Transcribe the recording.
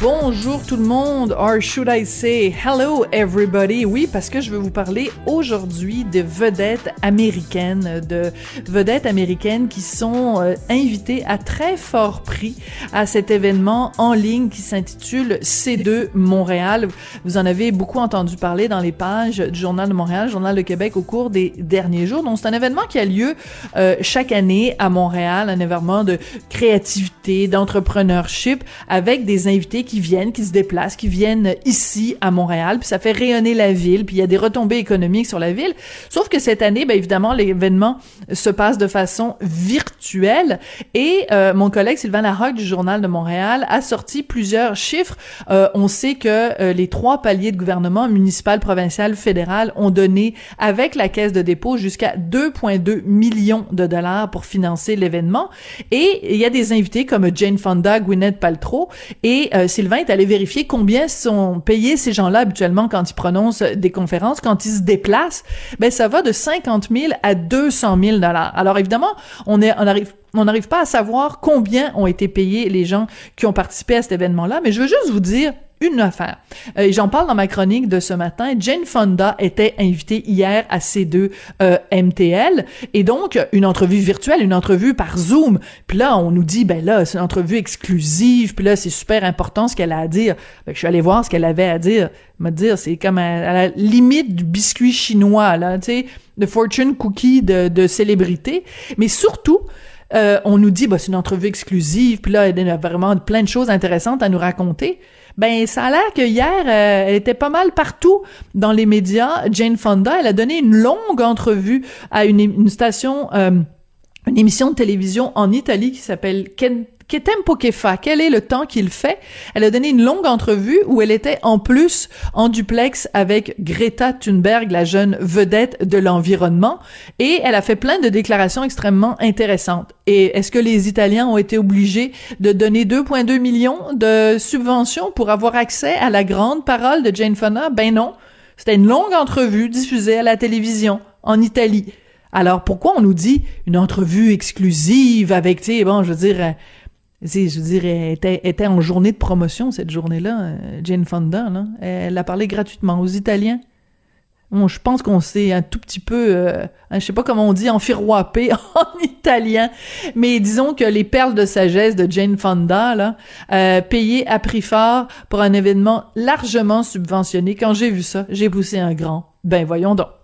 Bonjour tout le monde, or should I say hello everybody? Oui, parce que je veux vous parler aujourd'hui de vedettes américaines, de vedettes américaines qui sont euh, invitées à très fort prix à cet événement en ligne qui s'intitule C2 Montréal. Vous en avez beaucoup entendu parler dans les pages du Journal de Montréal, Journal de Québec au cours des derniers jours. Donc c'est un événement qui a lieu euh, chaque année à Montréal, un événement de créativité, d'entrepreneurship avec des invités qui viennent, qui se déplacent, qui viennent ici à Montréal, puis ça fait rayonner la ville, puis il y a des retombées économiques sur la ville. Sauf que cette année, ben évidemment, l'événement se passe de façon virtuelle et euh, mon collègue Sylvain Larocque du Journal de Montréal a sorti plusieurs chiffres. Euh, on sait que euh, les trois paliers de gouvernement municipal, provincial, fédéral ont donné avec la caisse de dépôt jusqu'à 2,2 millions de dollars pour financer l'événement. Et il y a des invités comme Jane Fonda, Gwyneth Paltrow et Sylvain est allé vérifier combien sont payés ces gens-là habituellement quand ils prononcent des conférences, quand ils se déplacent. Ben ça va de 50 000 à 200 000 dollars. Alors évidemment, on est, on arrive on n'arrive pas à savoir combien ont été payés les gens qui ont participé à cet événement-là, mais je veux juste vous dire une affaire. Euh, j'en parle dans ma chronique de ce matin. Jane Fonda était invitée hier à C2 euh, MTL et donc une entrevue virtuelle, une entrevue par Zoom. Puis là, on nous dit ben là, c'est une entrevue exclusive. Puis là, c'est super important ce qu'elle a à dire. Ben, je suis allée voir ce qu'elle avait à dire. Me dire, c'est comme à, la limite du biscuit chinois là, tu sais, de fortune cookie de célébrité. Mais surtout, euh, on nous dit, bah, c'est une entrevue exclusive, puis là, y a vraiment plein de choses intéressantes à nous raconter. Ben, ça a l'air que hier, euh, elle était pas mal partout dans les médias. Jane Fonda, elle a donné une longue entrevue à une, une station, euh, une émission de télévision en Italie qui s'appelle Ken que tempo che fa? Quel est le temps qu'il fait? Elle a donné une longue entrevue où elle était en plus en duplex avec Greta Thunberg, la jeune vedette de l'environnement, et elle a fait plein de déclarations extrêmement intéressantes. Et est-ce que les Italiens ont été obligés de donner 2,2 millions de subventions pour avoir accès à la grande parole de Jane Fonda? Ben non. C'était une longue entrevue diffusée à la télévision en Italie. Alors pourquoi on nous dit une entrevue exclusive avec, tu sais, bon, je veux dire, je veux dire, elle était, était, en journée de promotion cette journée-là, euh, Jane Fonda. Là. Elle a parlé gratuitement aux Italiens. Bon, je pense qu'on s'est un tout petit peu, euh, je sais pas comment on dit, enfiroipé en italien, mais disons que les perles de sagesse de Jane Fonda, là, euh, payées à prix fort pour un événement largement subventionné. Quand j'ai vu ça, j'ai poussé un grand. Ben voyons donc.